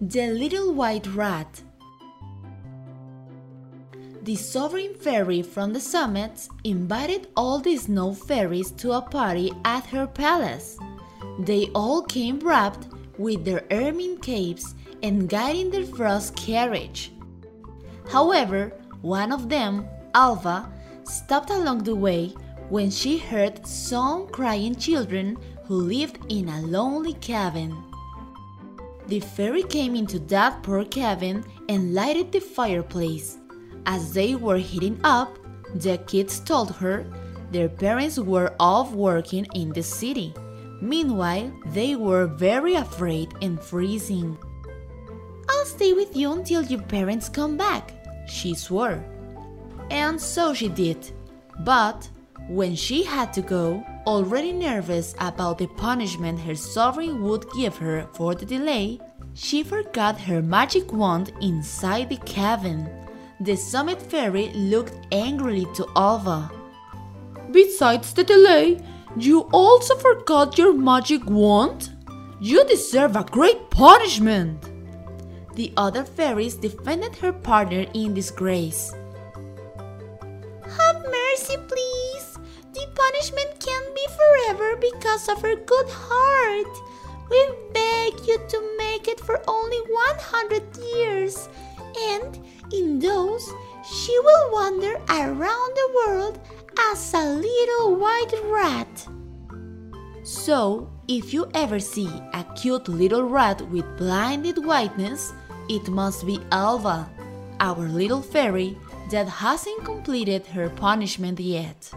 The Little White Rat The sovereign fairy from the summits invited all the snow fairies to a party at her palace. They all came wrapped with their ermine capes and guiding their frost carriage. However, one of them, Alva, stopped along the way when she heard some crying children who lived in a lonely cabin. The fairy came into that poor cabin and lighted the fireplace. As they were heating up, the kids told her their parents were off working in the city. Meanwhile, they were very afraid and freezing. I'll stay with you until your parents come back, she swore. And so she did. But when she had to go, already nervous about the punishment her sovereign would give her for the delay, she forgot her magic wand inside the cabin. The summit fairy looked angrily to Alva. Besides the delay, you also forgot your magic wand? You deserve a great punishment! The other fairies defended her partner in disgrace. Have mercy, please! Punishment can't be forever because of her good heart. We beg you to make it for only 100 years, and in those, she will wander around the world as a little white rat. So, if you ever see a cute little rat with blinded whiteness, it must be Alva, our little fairy that hasn't completed her punishment yet.